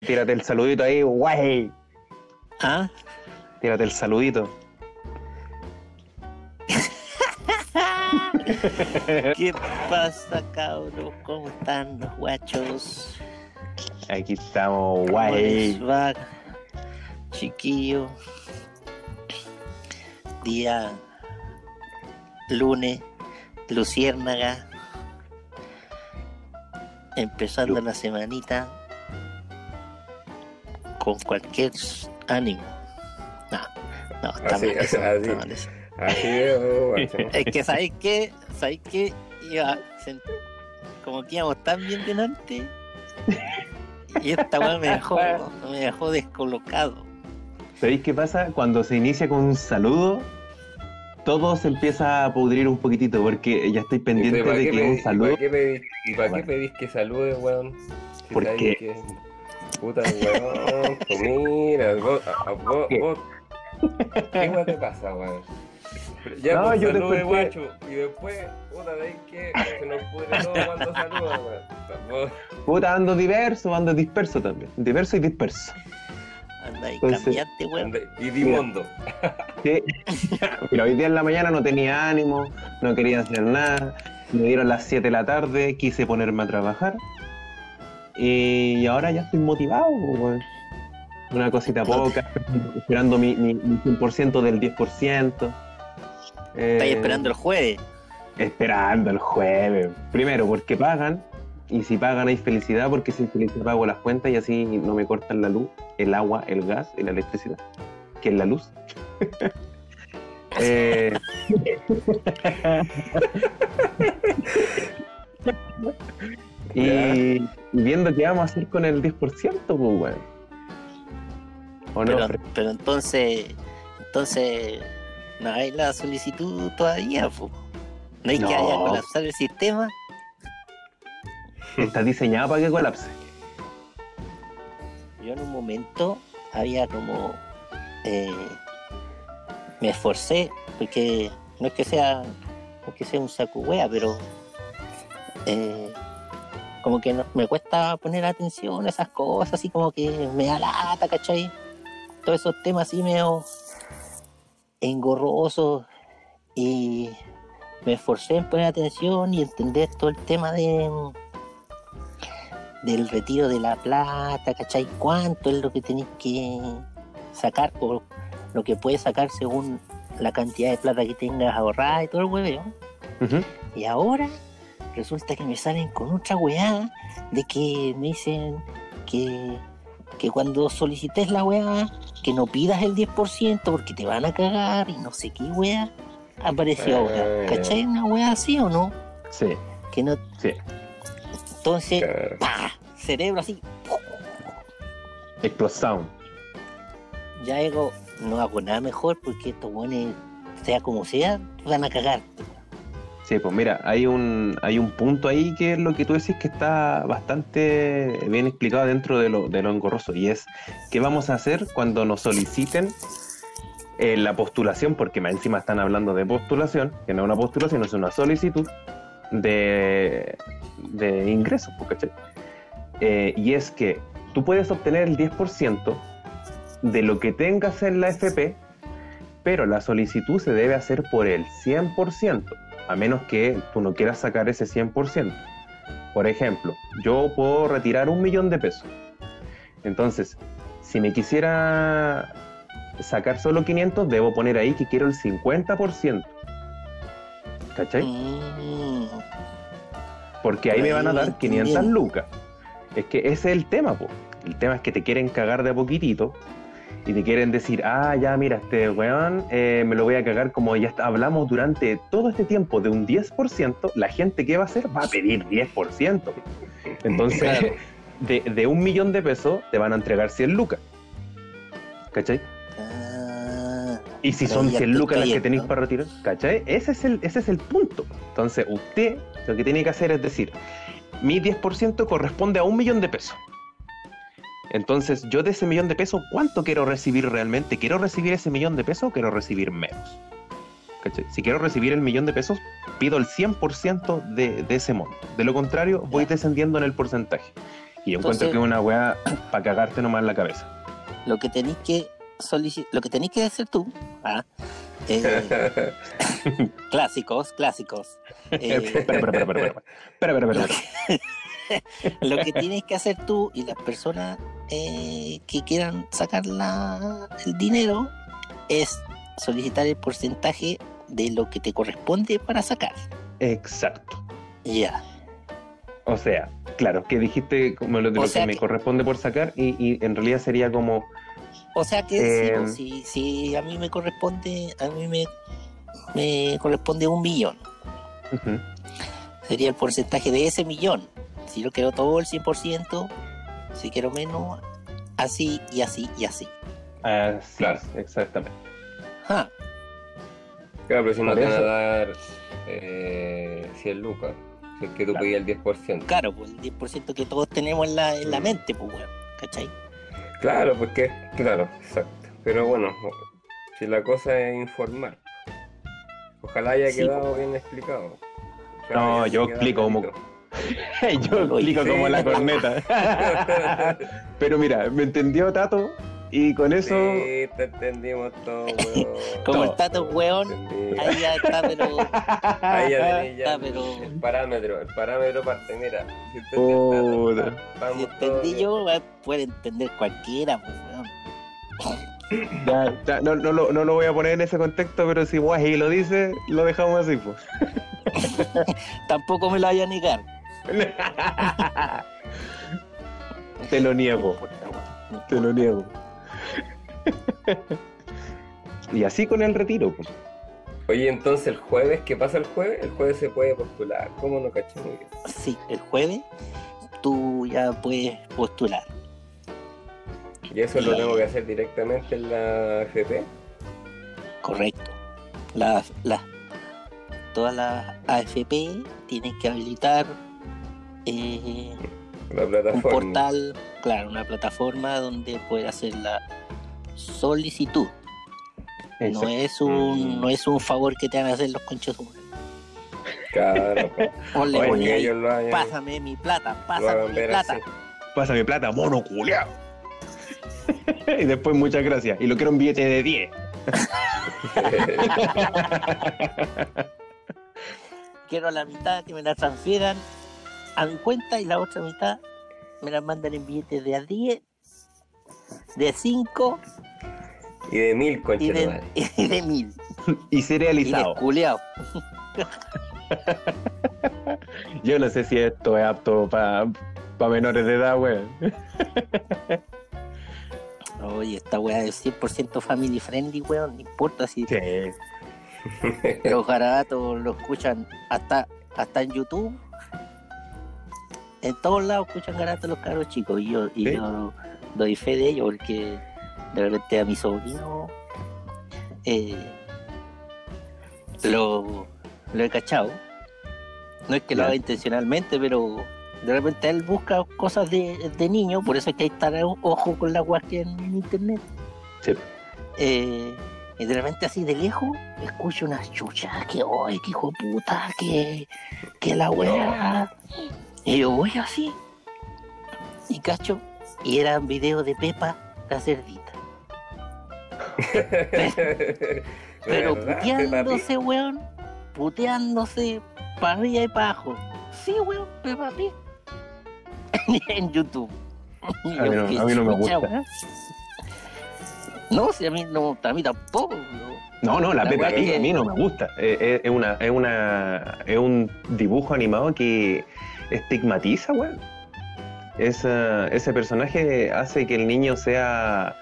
Tírate el saludito ahí, guay. ¿Ah? Tírate el saludito. ¿Qué pasa, cabros? ¿Cómo están los guachos? Aquí estamos, ¿Cómo guay. les va, chiquillo? Día lunes, luciérnaga. Empezando Lu- la semanita con cualquier ánimo. No, no, está Así, mal eso, así. está mal eso. Así es, guacho. Es que, ¿sabéis qué? ¿Sabéis qué? Iba, como que íbamos tan bien delante. Y esta weá me dejó, me dejó descolocado. ¿Sabéis qué pasa? Cuando se inicia con un saludo, todo se empieza a pudrir un poquitito porque ya estoy pendiente ¿Y para de que pedís- un ¿Y saludo. para qué pedís, y para qué pedís que salude, weón? Si ¿Por sabéis qué? que- Puta, weón. pues mira, vos, a- a- vos, ¿Qué? vos- ¿Qué weón te pasa, weón? Pero Ya, No, pues, yo salude, después- guacho. Y después, puta, veis que se nos pudre todo cuando saluda, weón. Puta, ando diverso, ando disperso también. Diverso y disperso. Anda Entonces- cambiante, weón. Y Dimondo. Sí. Mira, hoy día en la mañana no tenía ánimo, no quería hacer nada. Me dieron las 7 de la tarde, quise ponerme a trabajar. Y ahora ya estoy motivado, pues, weón. Una cosita poca, esperando mi, mi, mi 100% del 10%. Eh, Estáis esperando el jueves. Esperando el jueves. Primero, porque pagan. Y si pagan hay felicidad, porque sin felicidad pago las cuentas y así no me cortan la luz, el agua, el gas y la electricidad. Que es la luz. Eh, y, y viendo qué vamos a hacer con el 10%, pues, weón. ¿O no? Pero, entonces, entonces, no hay la solicitud todavía, po. No hay que haya colapsar el sistema. Está diseñado para que colapse. Yo en un momento había como eh, me esforcé porque no es que sea no es que sea un saco wea, pero eh, como que no- me cuesta poner atención a esas cosas, así como que me da lata, ¿cachai? Todos esos temas así medio engorrosos y me esforcé en poner atención y entender todo el tema de del retiro de la plata, ¿cachai? ¿Cuánto es lo que tenéis que sacar o lo que puedes sacar según la cantidad de plata que tengas ahorrada y todo el hueveo? Ujú. Y ahora resulta que me salen con otra weá de que me dicen que, que cuando solicites la weá, que no pidas el 10% porque te van a cagar y no sé qué weá. Apareció Ah, ahora. ya. ¿Cachai? Una weá así o no? Sí, Que no. sí. Entonces, Claro. ¡pah! Cerebro así, Explosión. ya digo, no hago nada mejor porque estos buenos, sea como sea, van a cagar. Sí, pues mira, hay un, hay un punto ahí que es lo que tú decís que está bastante bien explicado dentro de lo, de lo engorroso y es qué vamos a hacer cuando nos soliciten eh, la postulación, porque más encima están hablando de postulación, que no es una postulación, es una solicitud de, de ingresos, pues, ¿cachai? Eh, y es que tú puedes obtener el 10% de lo que tengas en la FP, pero la solicitud se debe hacer por el 100%, a menos que tú no quieras sacar ese 100%. Por ejemplo, yo puedo retirar un millón de pesos. Entonces, si me quisiera sacar solo 500, debo poner ahí que quiero el 50%. ¿Cachai? Mm, Porque ahí me van a dar voy 500 entendiendo. lucas. Es que ese es el tema, po. El tema es que te quieren cagar de a poquitito y te quieren decir, ah, ya, mira, este weón eh, me lo voy a cagar como ya está- hablamos durante todo este tiempo de un 10%, la gente que va a hacer va a pedir 10%. Entonces, Claro. de, de un millón de pesos te van a entregar 100 lucas. ¿Cachai? ah, Y si son ya 100 estoy lucas las que cayendo. tenéis para retirar, ¿cachai? Ese es, el, ese es el punto. Entonces, usted lo que tiene que hacer es decir, mi 10% corresponde a un millón de pesos. Entonces, yo de ese millón de pesos, ¿cuánto quiero recibir realmente? ¿Quiero recibir ese millón de pesos o quiero recibir menos? ¿Cachai? Si quiero recibir el millón de pesos, pido el 100% de, de ese monto. De lo contrario, voy descendiendo en el porcentaje. Y encuentro Entonces- que es una weá para cagarte nomás en la cabeza. Lo que tenéis que lo que tenéis que hacer tú, ah, eh, clásicos, clásicos. Eh, lo que tienes que hacer tú y las personas eh, que quieran sacar la- el dinero es solicitar el porcentaje de lo que te corresponde para sacar. Exacto. Ya. O sea, claro, que dijiste como lo de O lo que me corresponde por sacar y, y en realidad sería como O sea que Eh, pues, si, si a mí me corresponde, a mí me, me corresponde un millón. Sería el porcentaje de ese millón. Si yo quiero todo el 100%, si quiero menos, así y así y así. así Claro. exactamente. Ah, Claro, pero si no te van a dar eh, 100 lucas, si es que tú Claro. pedías el 10%. claro, pues el 10% que todos tenemos en la, en la Mm. mente, pues weón. ¿Cachai? Claro, porque, claro, exacto. Pero bueno, si la cosa es informar. Ojalá haya Sí, quedado bien explicado. Ojalá No, yo explico como-. Yo Lo explico como la corneta. Pero mira, me entendió Tato y con eso Sí, te entendimos todo, weón. Como No. el tato weón, Entendí. ahí ya está, pero. Ahí ya está, el- pero- el parámetro, el parámetro parte, mira. Si usted Puta. está- Si entendí yo, puede entender cualquiera, pues weón. ya, ya, no, no, lo, no lo voy a poner en ese contexto, pero si Guaji lo dice, lo dejamos así, pues. Tampoco me lo vaya a negar. Te lo niego, te lo niego. Y así con el retiro, pues. Oye, entonces el jueves, ¿qué pasa el jueves? El jueves se puede postular. ¿Cómo no caché muy bien? Sí, el jueves tú ya puedes postular. Y eso lo tengo que hacer directamente en la FP. Correcto. Las, las, todas las AFP tienen que habilitar eh, La un plataforma. portal, claro, una plataforma donde puede hacer la solicitud. No es un, Mm. no es un favor que te van a hacer los conchos. Claro. O le Oye, ponía que ahí, ellos lo hayan, pásame mi plata, pásame mi plata. así. Pásame plata, mono culiao. y después muchas gracias. Y lo quiero un billete de 10. Quiero la mitad que me la transfieran a mi cuenta y la otra mitad me la mandan en billetes de a 10, de 5 y de mil y de y de 1000. Y Y cerealizado. desculeado. Yo no sé si esto es apto para menores de edad, weón. Oye, esta weá es 100% family friendly, weón. No importa si Sí. los garabatos lo escuchan hasta, hasta en YouTube. En todos lados escuchan garabatos los caros chicos. Y yo, y Sí. yo doy fe de ello porque de repente a mi sobrino eh, lo, lo he cachado. No es que lo haga intencionalmente, pero de repente él busca cosas de, de niño, por eso es que hay que estar ojo con que hay en internet. Sí. Eh, y de repente así de lejos escucho unas chuchas que, ¡ay, qué hijo de puta! Que, que la wea. Y yo voy así. Y cacho. Y eran videos de Pepa la cerdita. Pero ¿Verdad, puteándose, weón. Puteándose para arriba y para abajo. Sí, weón, Peppa Pig. en YouTube. A mí no- ¿qué a mí no me gusta. weón? No, si a mí no, a mí tampoco. no. No, no, la, La Peppa Pig a mí no me gusta. Eh, eh, Es, una, es, una, es un dibujo animado que estigmatiza, weón. Esa- ese personaje hace que el niño sea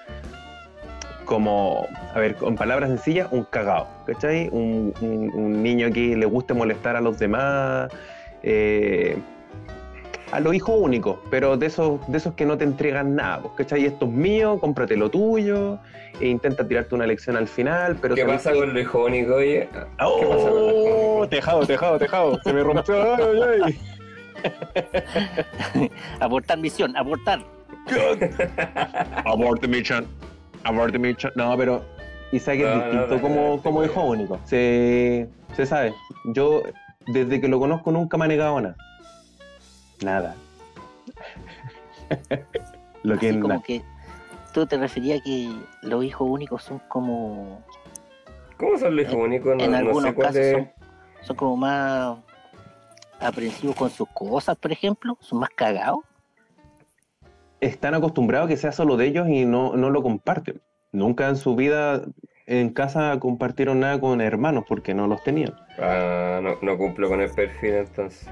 como, a ver, con palabras sencillas, un cagao, ¿cachai? Un, un- un niño que le guste molestar a los demás, eh, a los hijos únicos, pero de esos, de esos que no te entregan nada, pues, ¿cachai? Esto es mío, cómprate lo tuyo, e intenta tirarte una lección al final, pero... ¿Qué ¿sabes pasa con lo hijo único, oye? ¿Qué pasa con lo hijo ¡Oh! Tejado, tejado, tejado. Se me rompió. Ay, ay, ay. Abortar misión, abortar. Abort the mission. Abort the mission. No, pero Isaac es No, no, distinto no, como, no, como hijo único. Se, se sabe. Yo, desde que lo conozco, nunca me ha negado nada. Nada. Lo que Así es como que tú te referías que los hijos únicos son como ¿Cómo son los hijos En- únicos? No, en no algunos sé casos es. son, son como más aprensivos con sus cosas, por ejemplo, son más cagados. están acostumbrados a que sea solo de ellos y no, no lo comparten. Nunca en su vida en casa compartieron nada con hermanos porque no los tenían. Ah, no, no cumplo con el perfil entonces.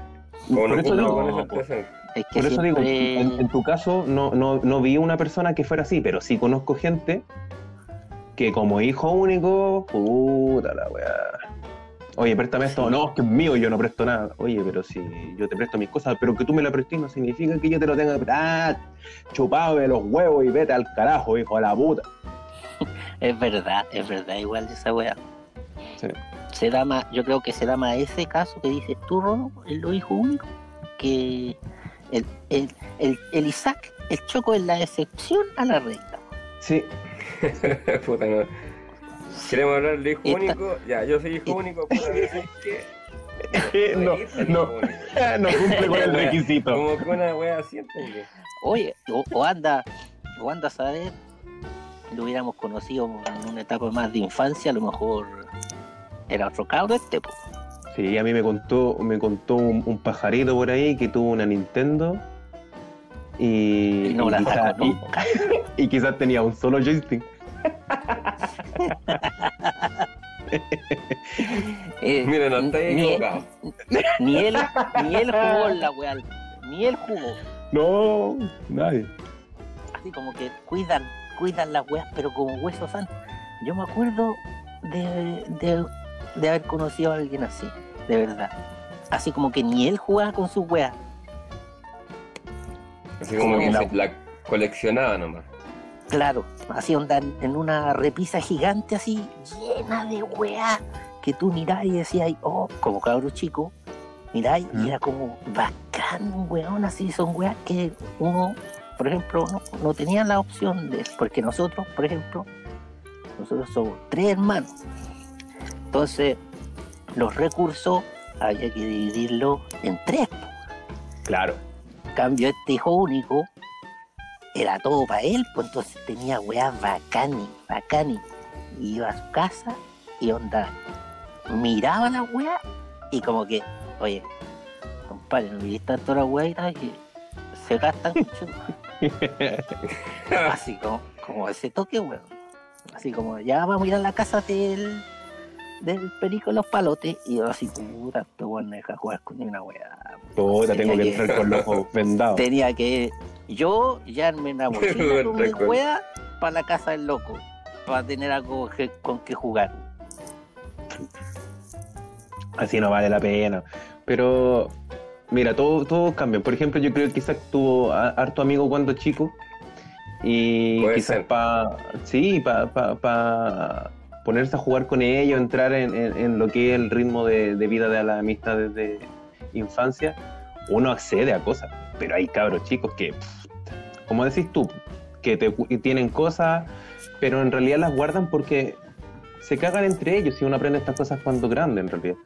Por no eso digo, con no, ese antecedente. Es que Por eso digo, siempre en, en tu caso no, no, no vi una persona que fuera así, pero sí conozco gente que como hijo único, puta la weá. Oye, préstame esto. Sí. No, es que es mío yo no presto nada. Oye, pero si yo te presto mis cosas, pero que tú me la prestes no significa que yo te lo tenga que prestar. Ah, chupado de los huevos y vete al carajo, hijo de la puta. es verdad, es verdad, igual esa weá. Sí. Se da más, yo creo que se da más ese caso que dices tú, Rodo, el los hijos únicos, que el, el, el, el Isaac, el Choco es la excepción a la regla. Sí, Puta, no. ¿Queremos hablar de hijo Esta- único? Ya, yo soy hijo Esta- único, no, no, hijo único. no cumple con el requisito. Como que una wea así, ¿entendés? Oye, o, o anda, o anda a saber, lo hubiéramos conocido en una etapa más de infancia, a lo mejor era otro cabro este, po. Sí, a mí me contó, me contó un, un pajarito por ahí que tuvo una Nintendo y, Y no y la quizá- sacó nunca. y quizás tenía un solo joystick. Eh, Mira, no estoy ni- equivocado. Ni él, ni él jugó en la weá, ni él jugó. No, nadie. Así como que cuidan, cuidan las weas, pero como huesos santos. Yo me acuerdo de, de, de haber conocido a alguien así, de verdad. Así como que ni él jugaba con sus weas. Así como Como que la- se la coleccionaba nomás. Claro, así onda en en una repisa gigante así, llena de weas, que tú mirás y decías, oh, como cabro chico, mirás ¿Mm? y era como bacán, weón, así son weas que uno, por ejemplo, no, no tenía la opción de, porque nosotros, por ejemplo, nosotros somos tres hermanos, entonces los recursos había que dividirlos en tres. Claro. En cambio, este hijo único era todo para él, pues entonces tenía weas bacani, bacani. Y iba a su casa y onda, miraba la wea y como que, oye, compadre, no viste tanto la weas que se gastan mucho. Así como, como ese toque, weón. Así como, ya vamos a ir a la casa del, del perico los palotes. Y yo así, puta, este weón no deja jugar con ni una wea. Puta, tengo que entrar con los ojos vendados. tenía que yo llevarme una mochila con mi wea para la casa del loco, para tener algo que- con que jugar. Así no vale la pena. Pero, mira, todo- todos cambian. Por ejemplo, yo creo que Isaac tuvo a- harto amigo cuando chico. Y Puede quizás para, sí, para ponerse a jugar con ellos, entrar en, lo que es el ritmo de, vida de la amistad desde infancia, uno accede a cosas. Pero hay cabros chicos que, pff, como decís tú, que te, tienen cosas, pero en realidad las guardan porque se cagan entre ellos y uno aprende estas cosas cuando grande en realidad.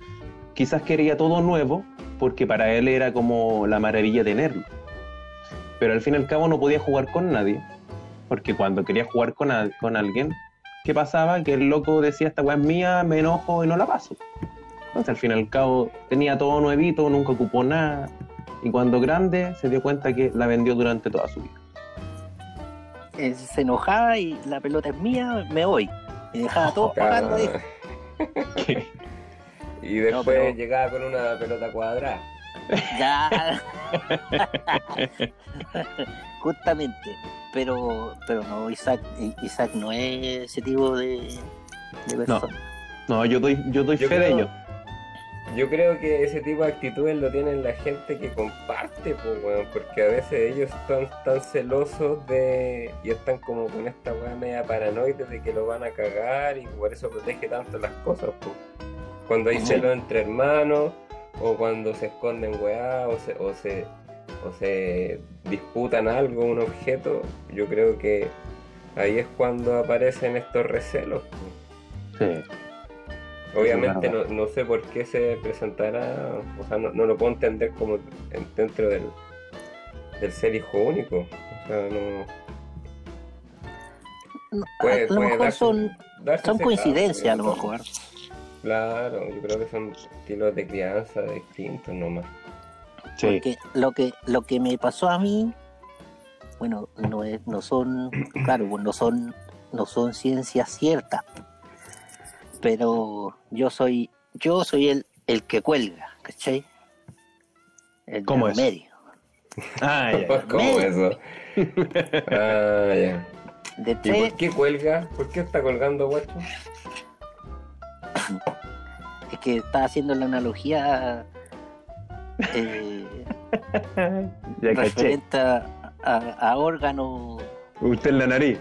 Quizás quería todo nuevo porque para él era como la maravilla tenerlo. Pero al fin y al cabo no podía jugar con nadie. Porque cuando quería jugar con, con alguien, ¿qué pasaba? Que el loco decía, esta weá es mía, me enojo y no la paso. Entonces al fin y al cabo tenía todo nuevito, nunca ocupó nada. Y cuando grande se dio cuenta que la vendió durante toda su vida. Eh, se enojaba y la pelota es mía, me voy. Y dejaba a todos pagando. Y después No, pero- llegaba con una pelota cuadrada. Ya. Justamente. Pero, pero no, Isaac, Isaac no es ese tipo de, de persona. No, yo doy, yo doy Yo fe de ello. Yo creo que ese tipo de actitudes lo tienen la gente que comparte, pues, weón, porque a veces ellos están tan celosos de. y están como con esta weá media paranoide de que lo van a cagar y por eso protege tanto las cosas, pues. Cuando hay celos entre hermanos, o cuando se esconden weá, o se, o se, o se disputan algo, un objeto, yo creo que ahí es cuando aparecen estos recelos. Sí. Obviamente no, no sé por qué se presentará, o sea, no, no lo puedo entender como en- dentro del, del ser hijo único. O sea, no. Puede- a lo puede mejor darse- son, darse son coincidencias, a lo mejor. Claro, yo creo que son estilos de crianza distintos nomás. Sí. Porque lo que, lo que me pasó a mí, bueno, no es, no son, claro, no son, no son ciencias ciertas. Pero yo soy, yo soy el, el que cuelga, ¿cachai? El ¿Cómo es? medio. Ah, ya. ¿Cómo Medio. eso? Ah, ya. De ¿Y tres, por qué cuelga? ¿Por qué está colgando, guacho? Que está haciendo la analogía eh, ya referente a, a- a órganos. Usted en la nariz.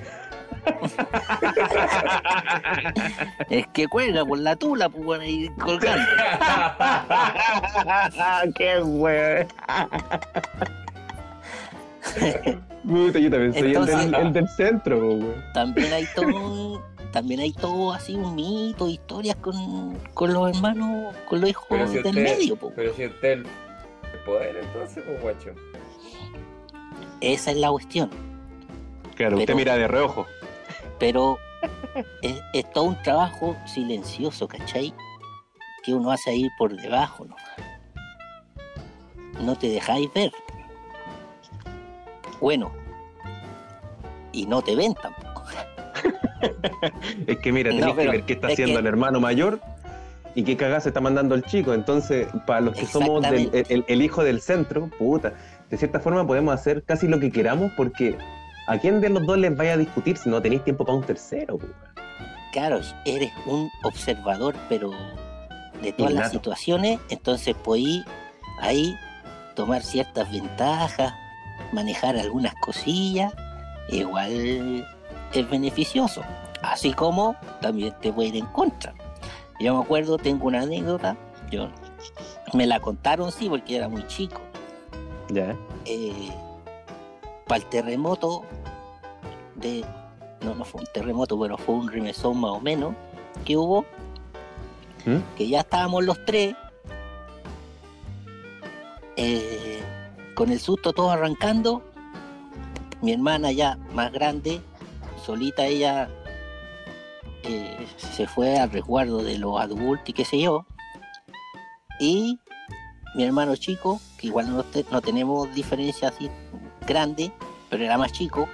Es que cuelga por la tula, pues y colgando. ¡Qué! Puta, yo también soy el, Entonces- del, el del centro, güey. también hay todo un- también hay todo así un mito historias con, con los hermanos con los hijos Pero si del usted, medio po. pero si usted el el poder, entonces, pues, guacho. esa es la cuestión Claro, usted mira de reojo. pero es, es todo un trabajo silencioso ¿cachai? que uno hace ahí por debajo ¿no? no te dejáis ver bueno y no te ven tampoco Es que mira, No, tenés que ver qué está es haciendo que- el hermano mayor y qué cagada se está mandando el chico. Entonces, para los que somos del- el, el hijo del centro, puta, de cierta forma podemos hacer casi lo que queramos porque ¿a quién de los dos les vaya a discutir si no tenéis tiempo para un tercero? weón? claro, eres un observador, pero de todas las situaciones, entonces podí ahí tomar ciertas ventajas, manejar algunas cosillas, igual es beneficioso. Así como también te puede ir en contra. Yo me acuerdo, tengo una anécdota, yo me la contaron sí porque era muy chico. Ya. para el terremoto de no no fue un terremoto pero fue un remesón más o menos que hubo ¿Mm? que ya estábamos los tres eh, con el susto todo arrancando mi hermana ya más grande solita ella eh, se fue al resguardo de los adultos y qué sé yo. Y mi hermano chico que igual no, te- no tenemos diferencia así grande pero era más chico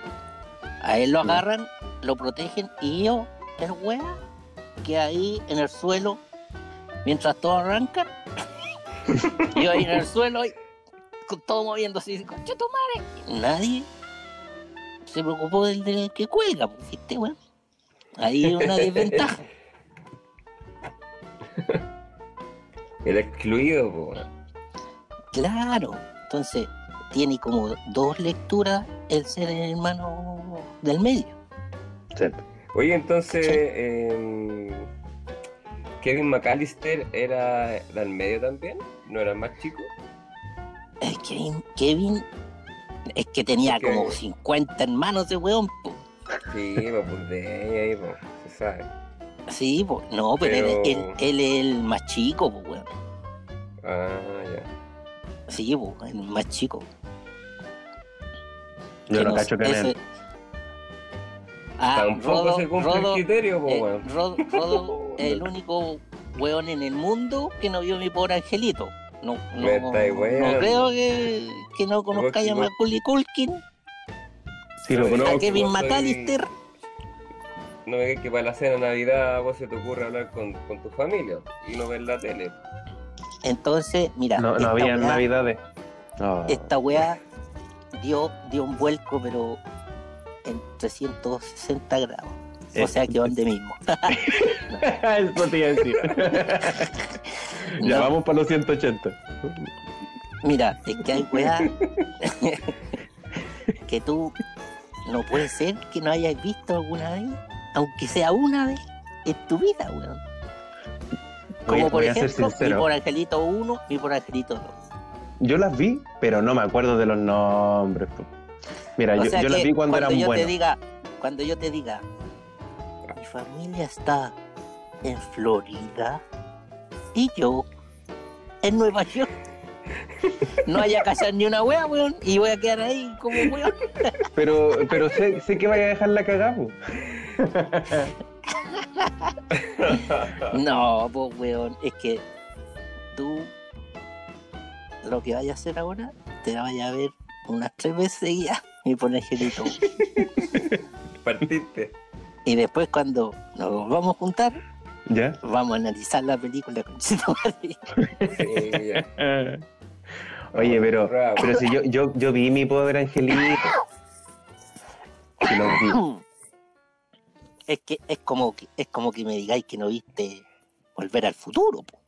a él lo agarran lo protegen y yo el wea que ahí en el suelo mientras todos arrancan yo ahí en el suelo y con todo así concha tu madre nadie se preocupó del, del que cuelga pues, ¿viste, weón? ahí una desventaja El excluido, pues. claro entonces tiene como dos lecturas el ser el hermano del medio Sí. Oye, entonces, Sí. em, Kevin McAllister era del medio también, ¿no era más chico? Es Kevin, Kevin es que tenía como 50 hermanos de weón. po. Sí, pues de ahí, pues, se sabe. Sí, po. no, pero, Pero- Él, él- él es el más chico, po, weón. Ah, ya. Sí, po, el más chico. Yo no cacho que ese- Ah, Tampoco Rodo- se cumple Rodo- el criterio, pues, eh, weón. Rodo- Rodo es el único weón en el mundo que no vio mi pobre angelito. No, no, Me no creo que, que no conozcáis a Macaulay Culkin, Sí, lo conozco. a Kevin soy- McAllister. No es que para la cena de Navidad vos se te ocurre hablar con, con tu familia y no ver la tele. Entonces, mira, No, no había weá- navidades. Oh. esta weá dio, dio un vuelco, pero en 360 grados. O sea que donde mismo. Eso te iba a decir. ya No, vamos para los 180. Mira, es que hay weá que tú no puede ser que no hayas visto alguna vez, aunque sea una vez en tu vida, weón. Como Voy- por voy ejemplo, mi sincero. por Angelito 1, mi por Angelito 2. Yo las vi, pero no me acuerdo de los nombres. Mira, O yo, las vi cuando, eran yo buenos. te diga, cuando yo te diga, mi familia está en Florida y yo en Nueva York. no vaya a cachar ni una wea, weón, y voy a quedar ahí como weón. Pero, pero sé, sé que vaya a dejar la cagada. No, pues weón, es que tú lo que vayas a hacer ahora, te vayas a ver unas tres veces seguidas y pones gelito. Partiste. Y después cuando nos vamos a juntar, ¿Ya? vamos a analizar la película con ya. Oye, pero, pero si yo, yo, yo vi mi pobre angelito. Si lo vi. Es que es como que es como que me digáis que no viste volver al futuro, po.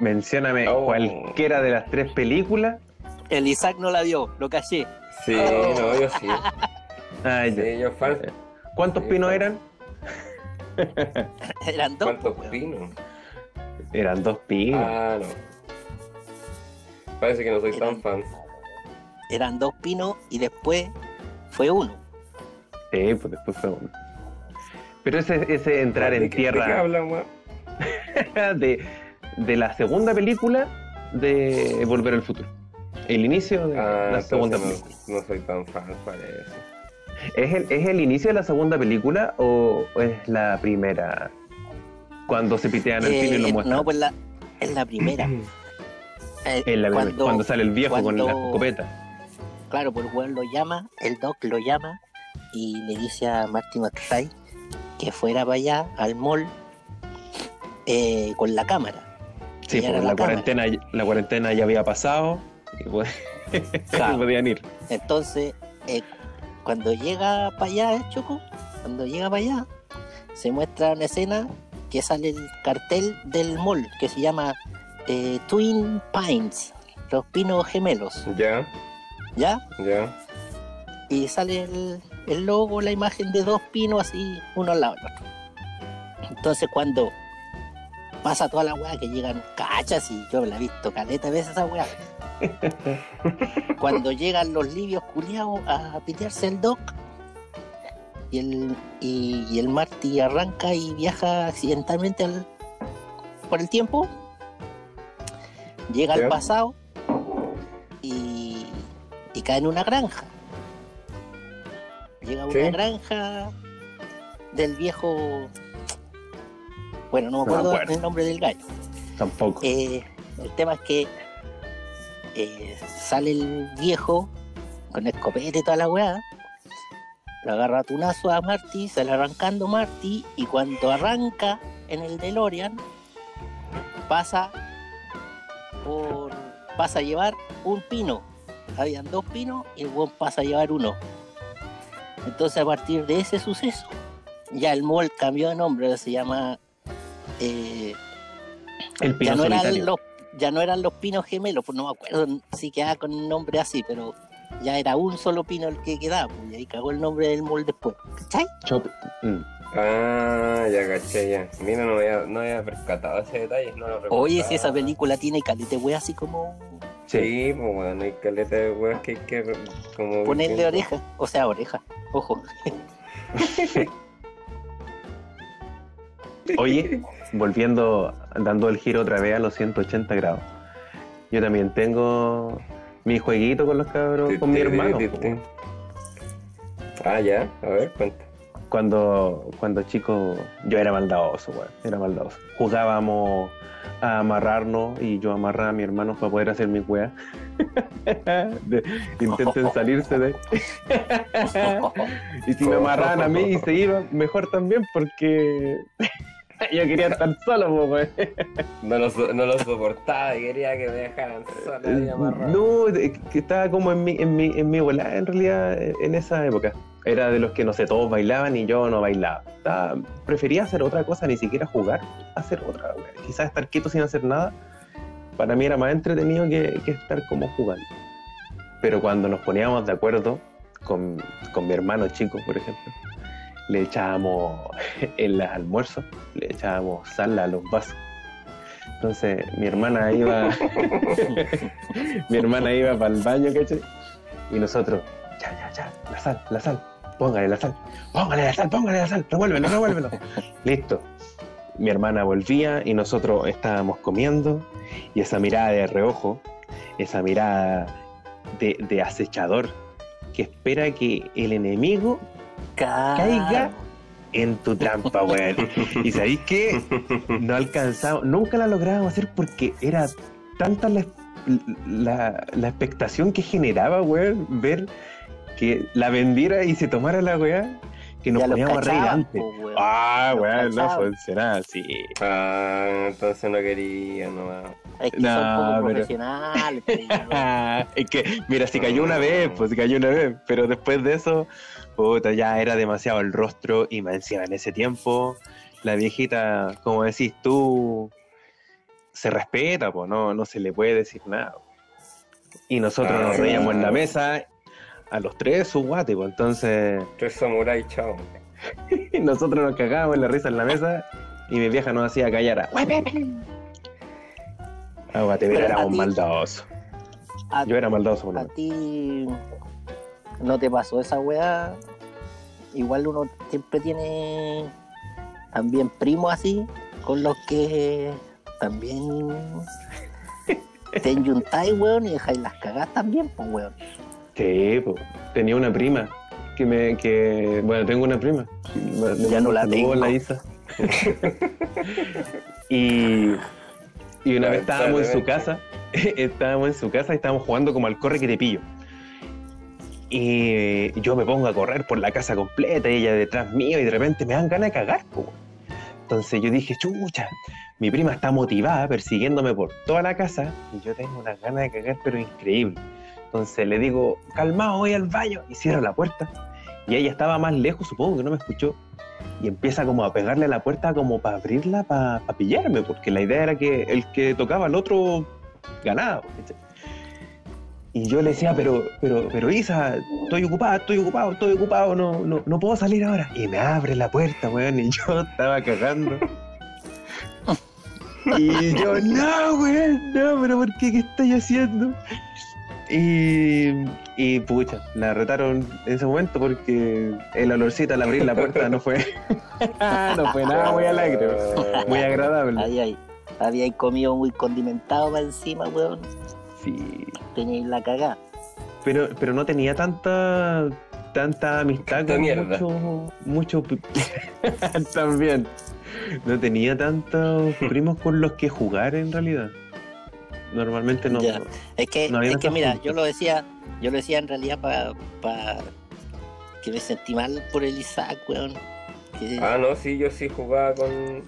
Mencióname Oh. cualquiera de las tres películas. El Isaac no la vio, lo caché. Sí, no, yo sí. Ay, ya. Sí, yo. ¿Cuántos Sí, pinos eran? Eran dos, ¿Cuántos weón. pinos? Eran dos pinos. Ah, no. Parece que no soy tan Eran- fan. Eran dos pinos y después fue uno. Sí, pues después fue uno. Pero ese, ese entrar ¿De en qué- ¿De qué tierra hablan, de, de la segunda película de Volver al Futuro. El inicio de Ah, la segunda película. no, no soy tan fan, parece. ¿Es el, ¿Es el inicio de la segunda película o es la primera? Cuando se pitean el pino y lo Eh, muestran. no, pues la, es la primera. Eh, Es la primera, cuando, sale el viejo con la cuando- escopeta. Claro, pues el weón lo llama, el doc lo llama y le dice a Marty McFly que fuera para allá, al mall, eh, con la cámara. Sí, porque la la cámara. cuarentena, la cuarentena ya había pasado y pues, Claro. podían ir. Entonces, eh, cuando llega para allá el Choco, cuando llega para allá, se muestra una escena que sale el cartel del mall que se llama eh, Twin Pines, los pinos gemelos, Ya, ¿ya? ya. Y sale el, el logo, la imagen de dos pinos así, uno al lado del otro. Entonces, cuando pasa toda la weá que llegan cachas y yo la he visto caleta de veces esa weá. Cuando llegan los libios culiados a pitearse el doc y el, y, y el Marty arranca y viaja accidentalmente al- por el tiempo, llega al pasado y, y cae en una granja. Llega a una granja del viejo. Bueno, no me No acuerdo. el nombre del gallo. Tampoco. Eh, el tema es que eh, sale el viejo con escopeta y toda la weá. Lo agarra a tunazo a Marty, sale arrancando Marty y cuando arranca en el DeLorean pasa por pasa a llevar un pino. Habían dos pinos y el weón pasa a llevar uno. Entonces a partir de ese suceso ya el mall cambió de nombre, se llama eh, el pino ya no, eran solitario. los, ya no eran los pinos gemelos, pues no me acuerdo si quedaba con el nombre así, pero ya era un solo pino el que quedaba, pues, y ahí cagó el nombre del mall después. ¿Cachai? Chop- mm. Ah, ya caché, ya. Mira, no había, no había percatado ese detalle, no lo recordaba. Oye, si esa película tiene calete wey así como Sí. Pues bueno, hay caleta de weas que hay que como... ponerle oreja, o sea, oreja, ojo. Oye, volviendo, dando el giro otra vez a los 180 grados. Yo también tengo mi jueguito con los cabros, con mi hermano. Ah, ya, a ver, cuenta. Cuando, cuando chico, yo era maldadoso, weón, era maldadoso. Jugábamos a amarrarnos y yo amarraba a mi hermano para poder hacer mi. De- intenten salirse de. y si me amarraban a mí y se iban, mejor también porque yo quería estar solo. No lo, so- no lo soportaba y quería que me dejaran sola y amarrado. No, que estaba como en mi, en mi, en mi volada en realidad en esa época. Era de los que no sé, todos bailaban y yo no bailaba. Estaba- prefería hacer otra cosa, ni siquiera jugar, hacer otra. wea. Quizás estar quieto sin hacer nada, para mí era más entretenido que, que estar como jugando. Pero cuando nos poníamos de acuerdo con, con mi hermano chico, por ejemplo, le echábamos en los almuerzos, le echábamos sal a los vasos. Entonces mi hermana iba, mi hermana iba para el baño, ¿cachai? Y nosotros, ya, ya, ya, la sal, la sal, póngale la sal, póngale la sal, póngale la sal, revuélvelo, revuélvelo. Listo. mi hermana volvía y nosotros estábamos comiendo y esa mirada de reojo, esa mirada de, de acechador que espera que el enemigo caiga en tu trampa, weón. y sabéis que no alcanzamos, nunca la lográbamos hacer porque era tanta la, la, la expectación que generaba, weón, ver que la vendiera y se tomara la weá, que nos Ya poníamos a reír antes. weón. Ah, weón, no funcionaba así. Ah, entonces no quería nomás. Es que No, son poco pero- profesionales. es que, mira, si cayó una vez, pues si cayó una vez, pero después de eso, puta, ya era demasiado el rostro y más encima en ese tiempo, la viejita, como decís tú, se respeta, pues no, no se le puede decir nada. Y nosotros Ah, nos reíamos en la mesa, a los tres su guate, pues entonces Tres samuráis, chao. nosotros nos cagábamos en la risa en la mesa y mi vieja nos hacía callar. Ah, guate, mira, Pero a éramos ti- maldadosos. A, Yo era maldadoso por a ti no te pasó esa weá. Igual uno siempre tiene también primos así, con los que también te enyuntáis, weón, y dejáis las cagadas también, pues, weón. Sí, po. tenía una prima que me, que, bueno, tengo una prima. Ya no la tengo. la Isa. y, y una vez estábamos en su casa, estábamos en su casa y estábamos jugando como al corre que te pillo. Y yo me pongo a correr por la casa completa y ella detrás mío y de repente me dan ganas de cagar, po. Entonces yo dije, chucha, mi prima está motivada persiguiéndome por toda la casa y yo tengo unas ganas de cagar, pero increíble. Entonces le digo, calmado, voy al baño y cierro la puerta. Y ella estaba más lejos, supongo que no me escuchó. Y empieza como a pegarle a la puerta como para abrirla, para pillarme, porque la idea era que el que tocaba al otro ganaba. ¿cachai? Y yo le decía, pero, pero, pero Isa, estoy ocupada, estoy ocupado, estoy ocupado, no, no, no puedo salir ahora. Y me abre la puerta, weón, y yo estaba cagando. Y yo, no, weón, no, pero ¿por qué? ¿Qué estoy haciendo? Y, y pucha, la retaron en ese momento porque el olorcito al abrir la puerta no fue, no fue nada muy alegre, muy agradable. Ahí. Habíais comido muy condimentado para encima, weón. Sí, Teníais la cagada. pero, pero no tenía tanta tanta amistad Tanta con mierda. mucho, mucho también. No tenía tantos primos con los que jugar en realidad. Normalmente no. Ya. Es que, No es que mira, yo lo decía, yo lo decía en realidad para que me sentí mal por el Isaac, weón. Que- Ah, no, sí, yo sí jugaba con,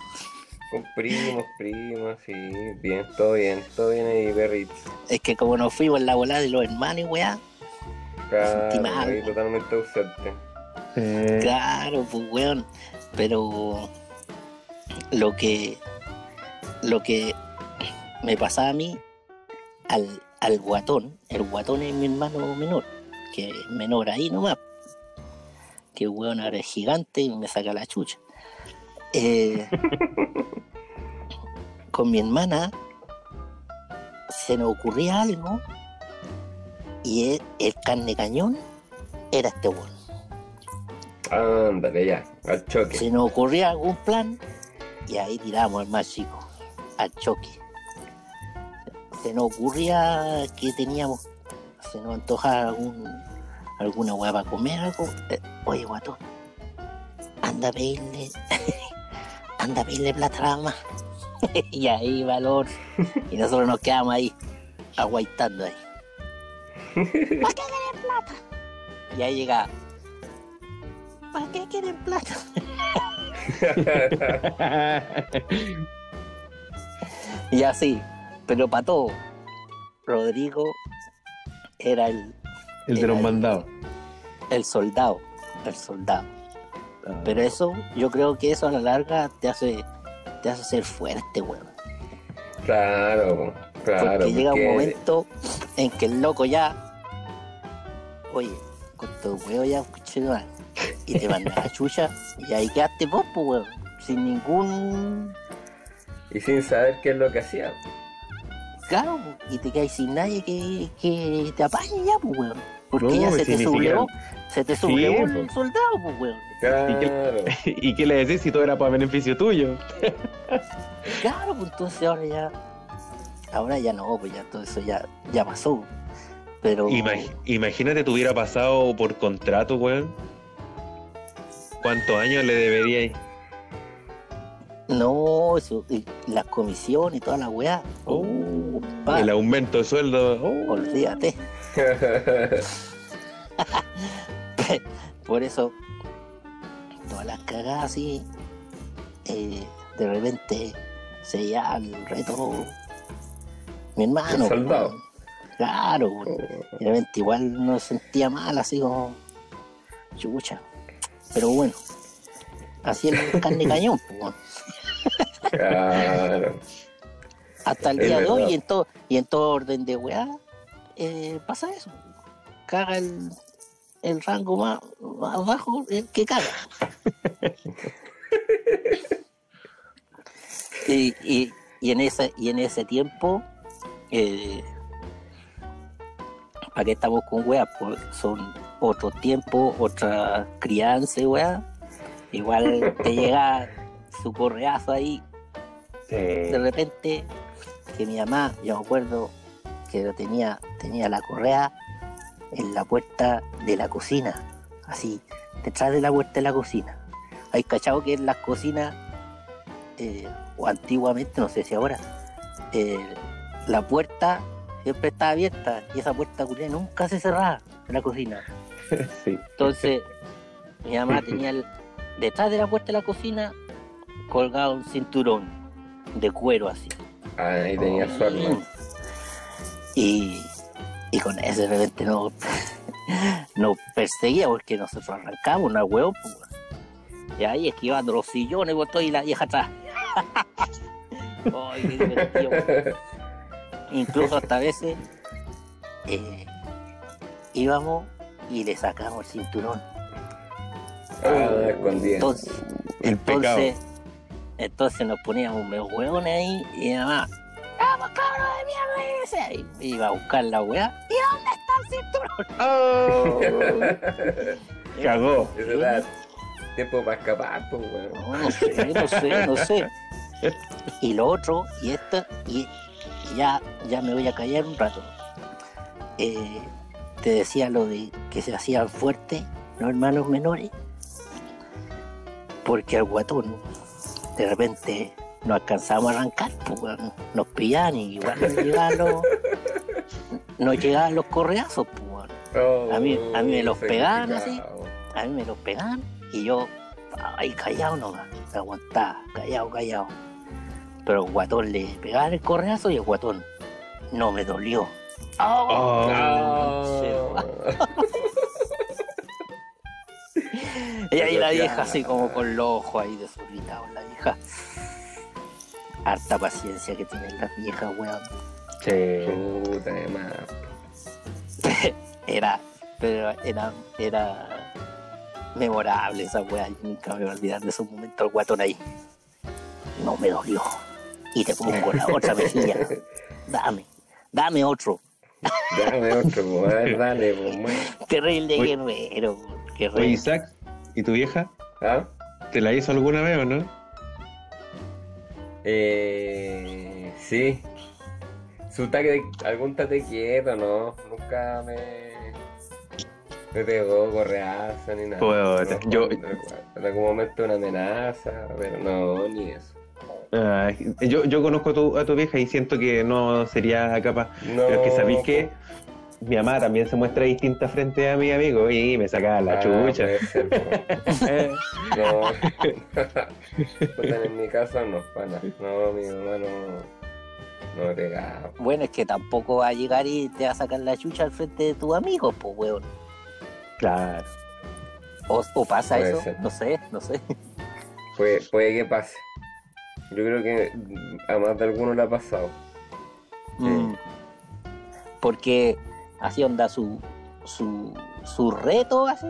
con primos, primas, sí, bien, todo bien, todo bien ahí, perrito. Es que como nos fuimos en la volada de los hermanos, weá. Claro, sentí mal, ahí po. totalmente ausente. Eh, Claro, pues weón. Pero lo que lo que me pasaba a mí al, al guatón, el guatón es mi hermano menor, que es menor ahí nomás. Que weón ahora es gigante y me saca la chucha. Eh, con mi hermana se nos ocurría algo y el, el carne cañón era este weón. Ándale, ya, al choque. se nos ocurría algún plan y ahí tiramos al más chico, al choque. Se nos ocurría que teníamos, se nos antojaba algún, alguna hueá para comer algo. Eh, oye, guatón, anda a pedirle, anda a pedirle plata a la mamá. y ahí valor. Y nosotros nos quedamos ahí, aguaitando ahí. ¿Para qué quieren plata? Y ahí llega, ¿para qué quieren plata? Y así, pero para todo, Rodrigo era el, el de los mandados. el soldado, el soldado. Ah, Pero eso, yo creo que eso a la larga te hace, te hace ser fuerte, weón. claro, claro. porque llega un momento en que el loco ya, oye, con tu huevo ya, escuché mal, y te manda la chucha, y ahí quedaste vos, pues, weón, sin ningún Y sin saber qué es lo que hacía. Claro, y te quedas sin nadie que, que te apañe ya, pues, weón. Porque No, ya se si te sublevó, Se te sube Sí, un po. soldado, pues, weón. Claro. ¿Y qué le decís si todo era para beneficio tuyo? Claro, pues entonces ahora ya. Ahora ya no, pues ya todo eso ya, ya pasó. Pero. Imag- imagínate te hubiera pasado por contrato, weón. ¿Cuántos años le debería ir? No, eso, y las comisiones y toda la weá. Oh, pa, El aumento de sueldo. oh. olvídate. Por eso, todas las cagadas así, eh, de repente se ya el reto. Mi hermano. Soldado. Claro, pues, de repente igual no sentía mal, así como chucha. Pero bueno, así el carne cañón, pues. Claro. Hasta el Es día de hoy verdad. y en todo, y en todo orden de weá, eh, pasa eso. Caga el, el rango más, más bajo el que caga. y, y, y en ese, y en ese tiempo, eh, ¿para qué estamos con weá? Pues son otros tiempos, otra crianza weá. Igual te llega su correazo ahí de repente que mi mamá, yo me acuerdo que lo tenía, tenía la correa en la puerta de la cocina, así, detrás de la puerta de la cocina. Hay cachado que en las cocinas, eh, o antiguamente, no sé si ahora, eh, la puerta siempre estaba abierta y esa puerta nunca se cerraba en la cocina. Sí. Entonces, mi mamá tenía el- detrás de la puerta de la cocina colgado un cinturón de cuero así. Ahí tenía su arma. Y, y con ese de repente nos, nos perseguía porque nosotros arrancamos una huevo. pues. Y ahí esquivando los sillones todo y la vieja atrás. Ay, qué divertido. Incluso hasta a veces eh, íbamos y le sacamos el cinturón. Ah. Entonces, El entonces, entonces nos poníamos medio hueones ahí y mi mamá, ¡vamos cabrón de mierda! Y iba a buscar la weá. ¿Y dónde está el cinturón? Cagó. Eso da tiempo para escapar, pues, weón. No, no sé, no sé, no sé. Y lo otro, y esto, y, y ya, ya me voy a callar un rato. Eh, te decía lo de que se hacían fuertes los hermanos menores, porque al guatón de repente no alcanzábamos a arrancar, pues, weón, nos pillaban y igual nos llegaban los, nos llegaban los correazos, pues. Oh, A mí- a mí me los pegaban así. a mí me lo pegaban y yo ahí callado nomás, aguantaba, callado, callado. Pero el guatón le pegaban el correazo y el guatón no me dolió. Oh. Ah. Y ahí la vieja así como con los ojos ahí desorbitados, la vieja. Harta paciencia que tienen las viejas, weón. Sí. Puta de más. Era, pero era, era memorable esa weá. Yo nunca me voy a olvidar de esos momentos el guatón ahí. No me dolió. Y te pongo la otra mejilla. Dame, dame otro. Dame otro, pues, a ver, dale, pues. Terrible Oye. guerrero. Oye, Guerrero. Isaac, ¿y tu vieja? ¿Ah? ¿Te la hizo alguna vez o no? Eh, sí. Su de, algún tate quieto, no. Nunca me. Me pegó correazo ni nada. Puta, No, yo- En algún momento una amenaza, pero no, ni eso. Ay, yo, yo conozco a tu, a tu vieja y siento que no sería capaz. No, Pero es que sabéis que mi mamá también se muestra distinta frente a mi amigo y me saca la Ah, chucha. No. Puta, en mi caso no, pana. No, mi mamá no. No me pegaba. Bueno, es que tampoco va a llegar y te va a sacar la chucha al frente de tus amigos, pues, weón. claro. O, o pasa Puede eso, ser. no sé, no sé. Puede, puede que pase. Yo creo que a más de alguno le ha pasado. Mm. Porque así onda su, su, su reto así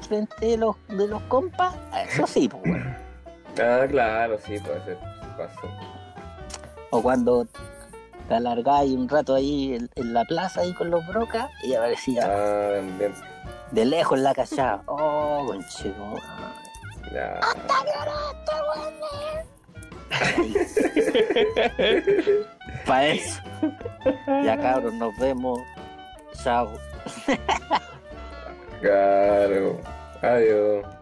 frente de los, de los compas. Eso sí, pues, weón. Ah, claro, sí, puede ser. Pasó. O cuando te alargáis un rato ahí en, en la plaza ahí con los brocas y aparecía Ah, también. De lejos la cachaba. Oh, conchego. Ya. Para eso. Ya cabros, nos vemos. Chao. Claro. Adiós.